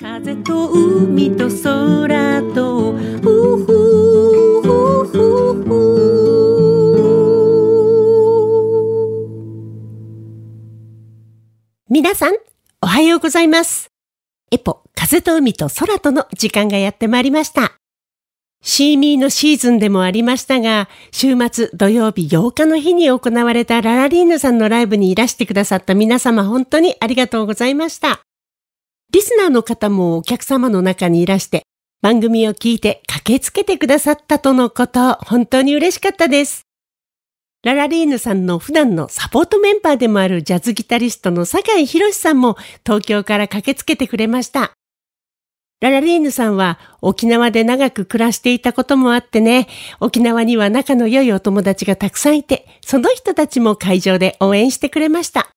風と海と空とふふふふふ皆さんおはようございます。エポ風と海と空との時間がやってまいりました。シーミーのシーズンでもありましたが、週末土曜日8日の日に行われたララリーヌさんのライブにいらしてくださった皆様本当にありがとうございました。リスナーの方もお客様の中にいらして、番組を聞いて駆けつけてくださったとのこと、本当に嬉しかったです。ララリーヌさんの普段のサポートメンバーでもあるジャズギタリストの酒井博さんも東京から駆けつけてくれました。ララリーヌさんは沖縄で長く暮らしていたこともあってね、沖縄には仲の良いお友達がたくさんいて、その人たちも会場で応援してくれました。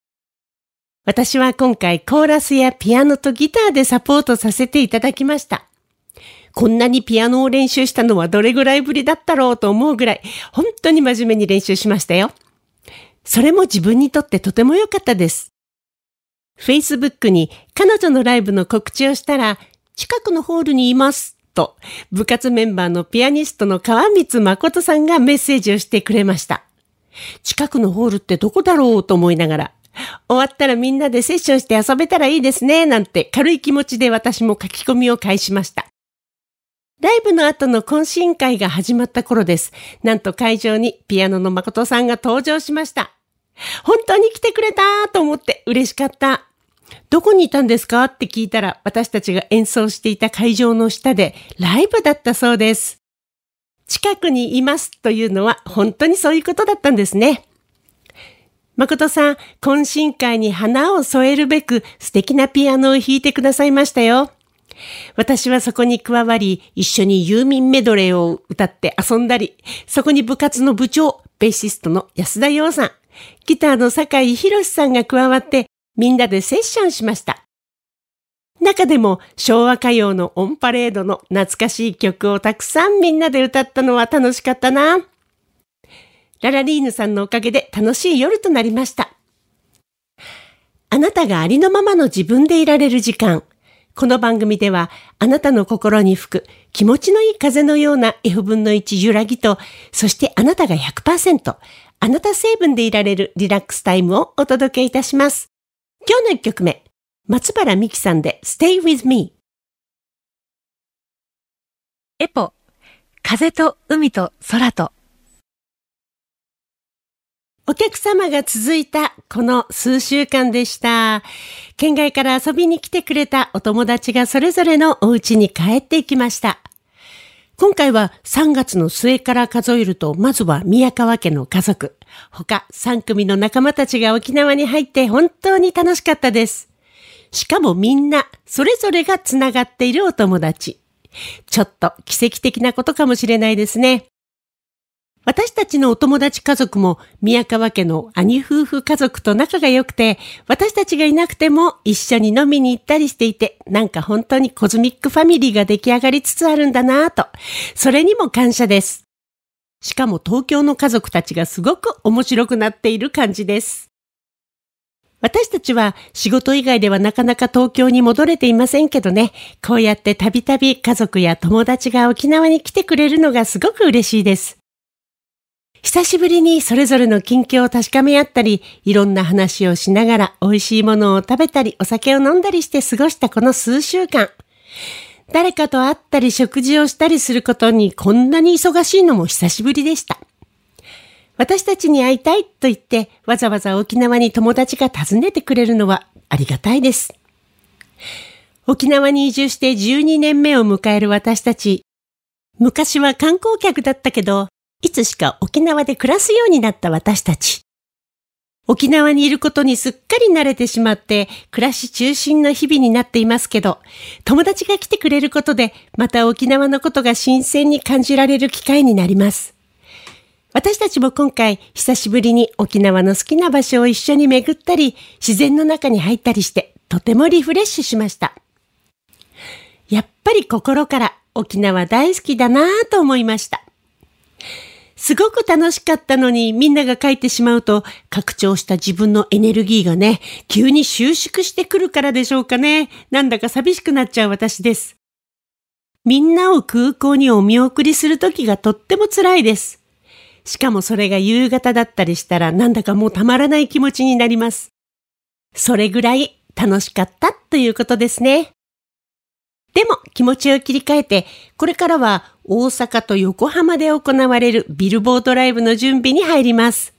私は今回コーラスやピアノとギターでサポートさせていただきました。こんなにピアノを練習したのはどれぐらいぶりだったろうと思うぐらい、本当に真面目に練習しましたよ。それも自分にとってとても良かったです。Facebook に彼女のライブの告知をしたら、近くのホールにいますと、部活メンバーのピアニストの川光誠さんがメッセージをしてくれました。近くのホールってどこだろうと思いながら、終わったらみんなでセッションして遊べたらいいですね、なんて軽い気持ちで私も書き込みを返しました。ライブの後の懇親会が始まった頃です。なんと会場にピアノの誠さんが登場しました。本当に来てくれたと思って嬉しかった。どこにいたんですか？って聞いたら私たちが演奏していた会場の下でライブだったそうです。近くにいますというのは本当にそういうことだったんですね。誠さん、懇親会に花を添えるべく素敵なピアノを弾いてくださいましたよ。私はそこに加わり、一緒にユーミンメドレーを歌って遊んだり、そこに部活の部長、ベーシストの安田洋さん、ギターの酒井博さんが加わって、みんなでセッションしました。中でも昭和歌謡のオンパレードの懐かしい曲をたくさんみんなで歌ったのは楽しかったな。ララリーヌさんのおかげで楽しい夜となりました。あなたがありのままの自分でいられる時間。この番組では、あなたの心に吹く気持ちのいい風のような F 分の1揺らぎと、そしてあなたが100%、あなた成分でいられるリラックスタイムをお届けいたします。今日の一曲目、松原美希さんで Stay with me。エポ、風と海と空と。お客様が続いたこの数週間でした。県外から遊びに来てくれたお友達がそれぞれのお家に帰っていきました。今回は3月の末から数えると、まずは宮川家の家族、他3組の仲間たちが沖縄に入って本当に楽しかったです。しかもみんな、それぞれがつながっているお友達。ちょっと奇跡的なことかもしれないですね。私たちのお友達家族も宮川家の兄夫婦家族と仲が良くて、私たちがいなくても一緒に飲みに行ったりしていて、なんか本当にコズミックファミリーが出来上がりつつあるんだなぁと、それにも感謝です。しかも東京の家族たちがすごく面白くなっている感じです。私たちは仕事以外ではなかなか東京に戻れていませんけどね、こうやってたびたび家族や友達が沖縄に来てくれるのがすごく嬉しいです。久しぶりにそれぞれの近況を確かめ合ったり、いろんな話をしながら美味しいものを食べたり、お酒を飲んだりして過ごしたこの数週間。誰かと会ったり食事をしたりすることにこんなに忙しいのも久しぶりでした。私たちに会いたいと言ってわざわざ沖縄に友達が訪ねてくれるのはありがたいです。沖縄に移住して12年目を迎える私たち。昔は観光客だったけど、いつしか沖縄で暮らすようになった私たち。沖縄にいることにすっかり慣れてしまって、暮らし中心の日々になっていますけど、友達が来てくれることで、また沖縄のことが新鮮に感じられる機会になります。私たちも今回、久しぶりに沖縄の好きな場所を一緒に巡ったり、自然の中に入ったりして、とてもリフレッシュしました。やっぱり心から沖縄大好きだなぁと思いました。すごく楽しかったのにみんなが書いてしまうと拡張した自分のエネルギーがね、急に収縮してくるからでしょうかね。なんだか寂しくなっちゃう私です。みんなを空港にお見送りするときがとっても辛いです。しかもそれが夕方だったりしたらなんだかもうたまらない気持ちになります。それぐらい楽しかったということですね。でも気持ちを切り替えて、これからは大阪と横浜で行われるビルボードライブの準備に入ります。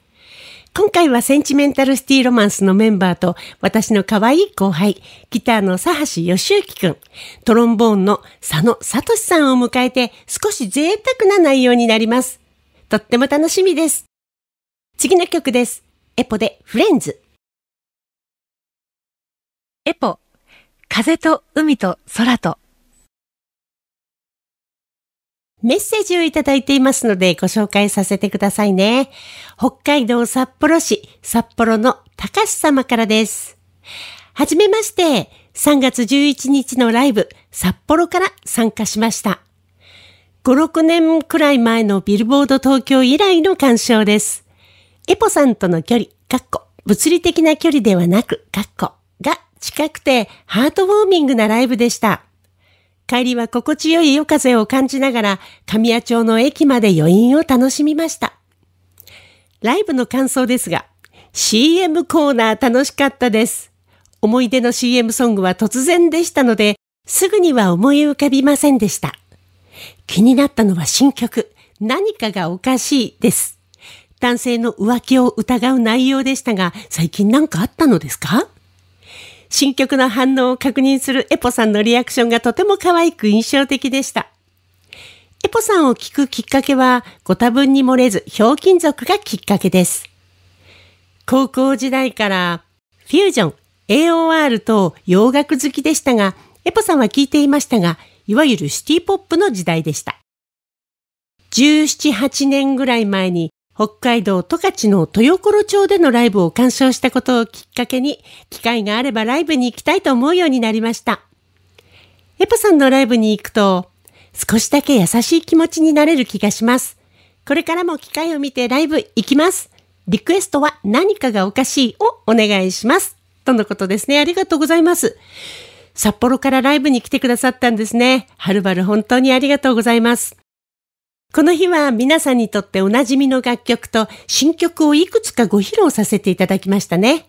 今回はセンチメンタルスティロマンスのメンバーと私の可愛い後輩、ギターの佐橋義之くん、トロンボーンの佐野聡さんを迎えて少し贅沢な内容になります。とっても楽しみです。次の曲です。エポでフレンズ。エポ、風と海と空と。メッセージをいただいていますのでご紹介させてくださいね。北海道札幌市札幌の高橋様からです。はじめまして、3月11日のライブ札幌から参加しました。5、6年くらい前のビルボード東京以来の鑑賞です。エポさんとの距離、かっこ、物理的な距離ではなく、かっこ、が近くてハートウォーミングなライブでした。帰りは心地よい夜風を感じながら神谷町の駅まで余韻を楽しみました。ライブの感想ですが、CM コーナー楽しかったです。思い出の CM ソングは突然でしたので、すぐには思い浮かびませんでした。気になったのは新曲、何かがおかしいです。男性の浮気を疑う内容でしたが、最近何かあったのですか？新曲の反応を確認するエポさんのリアクションがとても可愛く印象的でした。エポさんを聞くきっかけは、ご多分に漏れず、ひょうきん族がきっかけです。高校時代からフュージョン、AOR と洋楽好きでしたが、エポさんは聞いていましたが、いわゆるシティポップの時代でした。17、8年ぐらい前に北海道十勝の豊頃町でのライブを鑑賞したことをきっかけに、機会があればライブに行きたいと思うようになりました。エポさんのライブに行くと、少しだけ優しい気持ちになれる気がします。これからも機会を見てライブ行きます。リクエストは何かがおかしいをお願いします。とのことですね。ありがとうございます。札幌からライブに来てくださったんですね。はるばる本当にありがとうございます。この日は皆さんにとっておなじみの楽曲と新曲をいくつかご披露させていただきましたね。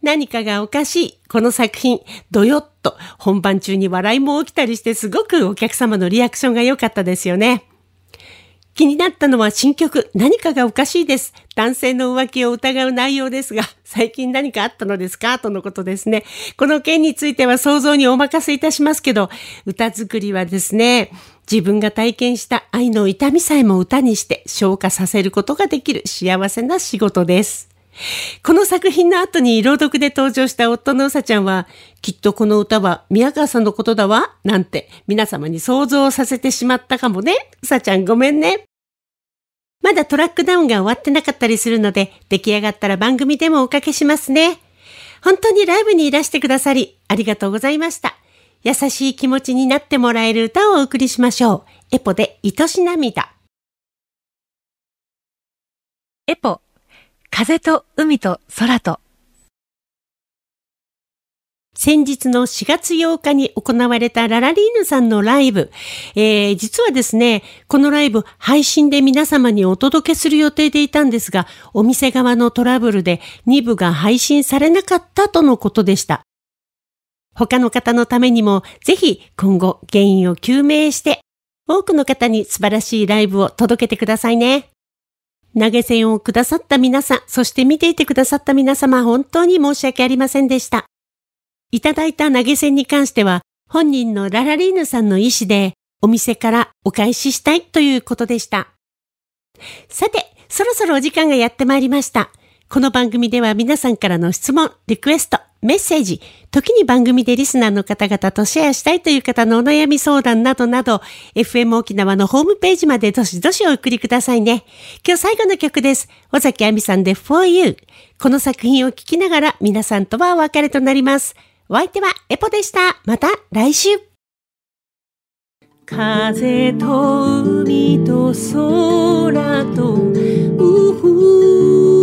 何かがおかしい。この作品、どよっと本番中に笑いも起きたりしてすごくお客様のリアクションが良かったですよね。気になったのは新曲、何かがおかしいです。男性の浮気を疑う内容ですが、最近何かあったのですか？とのことですね。この件については想像にお任せいたしますけど、歌作りはですね、自分が体験した愛の痛みさえも歌にして消化させることができる幸せな仕事です。この作品の後に朗読で登場した夫のうさちゃんは、きっとこの歌は宮川さんのことだわ、なんて皆様に想像させてしまったかもね。うさちゃんごめんね。まだトラックダウンが終わってなかったりするので、出来上がったら番組でもおかけしますね。本当にライブにいらしてくださり、ありがとうございました。優しい気持ちになってもらえる歌をお送りしましょう。エポで愛し涙。エポ風と海と空と。先日の4月8日に行われたララリーヌさんのライブ。えー、実はですね、このライブ配信で皆様にお届けする予定でいたんですが、お店側のトラブルで2部が配信されなかったとのことでした。他の方のためにもぜひ今後原因を究明して多くの方に素晴らしいライブを届けてくださいね。投げ銭をくださった皆さん、そして見ていてくださった皆様、本当に申し訳ありませんでした。いただいた投げ銭に関しては、本人のララリーヌさんの意思で、お店からお返ししたいということでした。さて、そろそろお時間がやってまいりました。この番組では皆さんからの質問、リクエスト、メッセージ、時に番組でリスナーの方々とシェアしたいという方のお悩み相談などなど、FM 沖縄のホームページまでどしどしお送りくださいね。今日最後の曲です。尾崎亜美さんで For You。この作品を聴きながら皆さんとはお別れとなります。お相手はエポでした。また来週。風と海と空とうふ